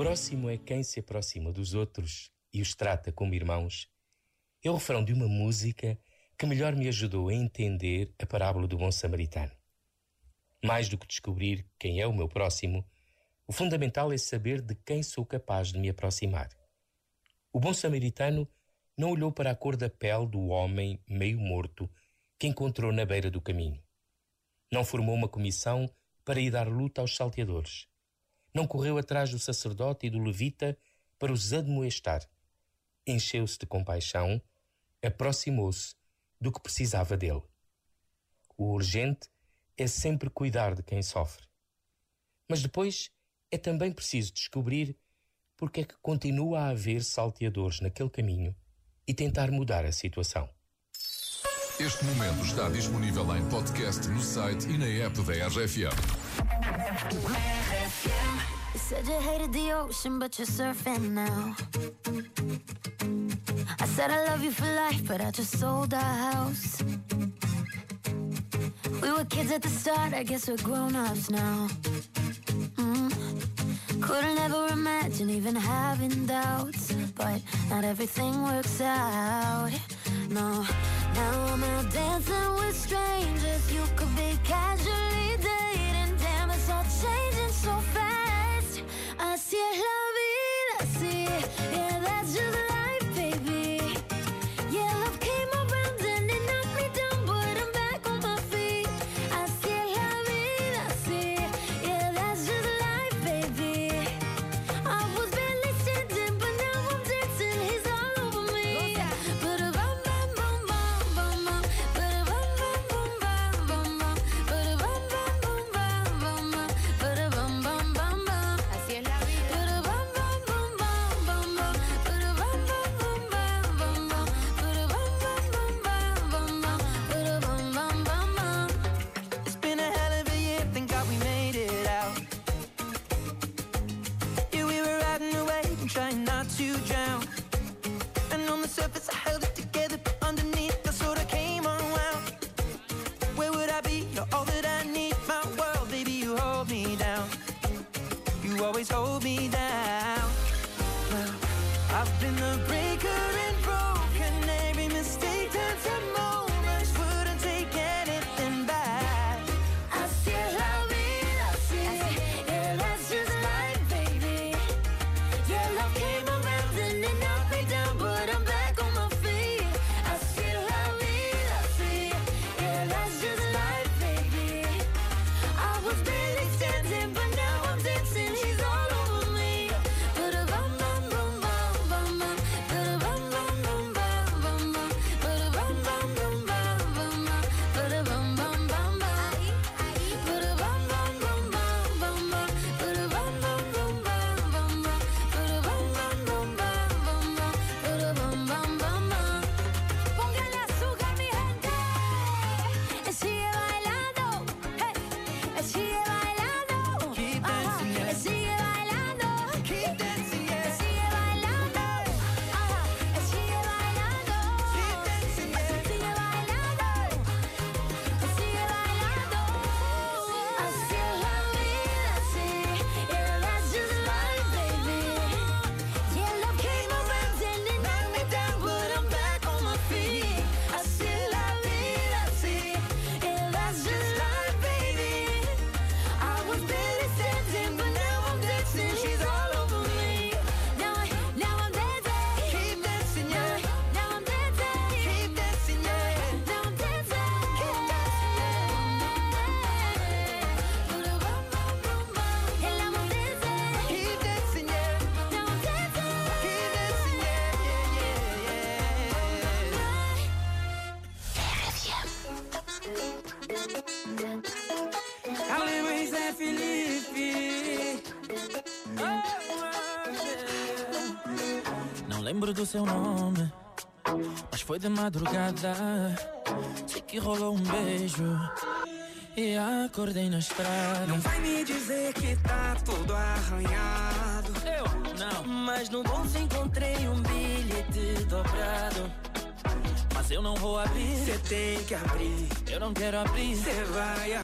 próximo é quem se aproxima dos outros e os trata como irmãos. É o refrão de uma música que melhor me ajudou a entender a parábola do bom samaritano. Mais do que descobrir quem é o meu próximo, o fundamental é saber de quem sou capaz de me aproximar. O bom samaritano não olhou para a cor da pele do homem meio morto que encontrou na beira do caminho. Não formou uma comissão para ir dar luta aos salteadores. Não correu atrás do sacerdote e do levita para os admoestar. Encheu-se de compaixão, aproximou-se do que precisava dele. O urgente é sempre cuidar de quem sofre. Mas depois é também preciso descobrir porque é que continua a haver salteadores naquele caminho e tentar mudar a situação. Este momento está disponível em podcast no site e na app da RFM. You said you hated the ocean, but you're surfing now. I said I love you for life, but I just sold our house. We were kids at the start, I guess we're grown ups now. Mm. Couldn't ever imagine even having doubts, but not everything works out. Así, yeah, that's just life, trying not to drown. And on the surface, I held it together, but underneath, I sort of came unwound. Where would I be? You're all that I need, my world, baby, you hold me down. You always hold me down. Well, I've been the breaker and broken. Lembro do seu nome, mas foi de madrugada. Sei que rolou um beijo e acordei na estrada. Não vai me dizer que tá tudo arranhado. Eu não, Mas no bolso encontrei um bilhete dobrado. mas eu não vou abrir. Você tem que abrir, Eu não quero abrir. você vai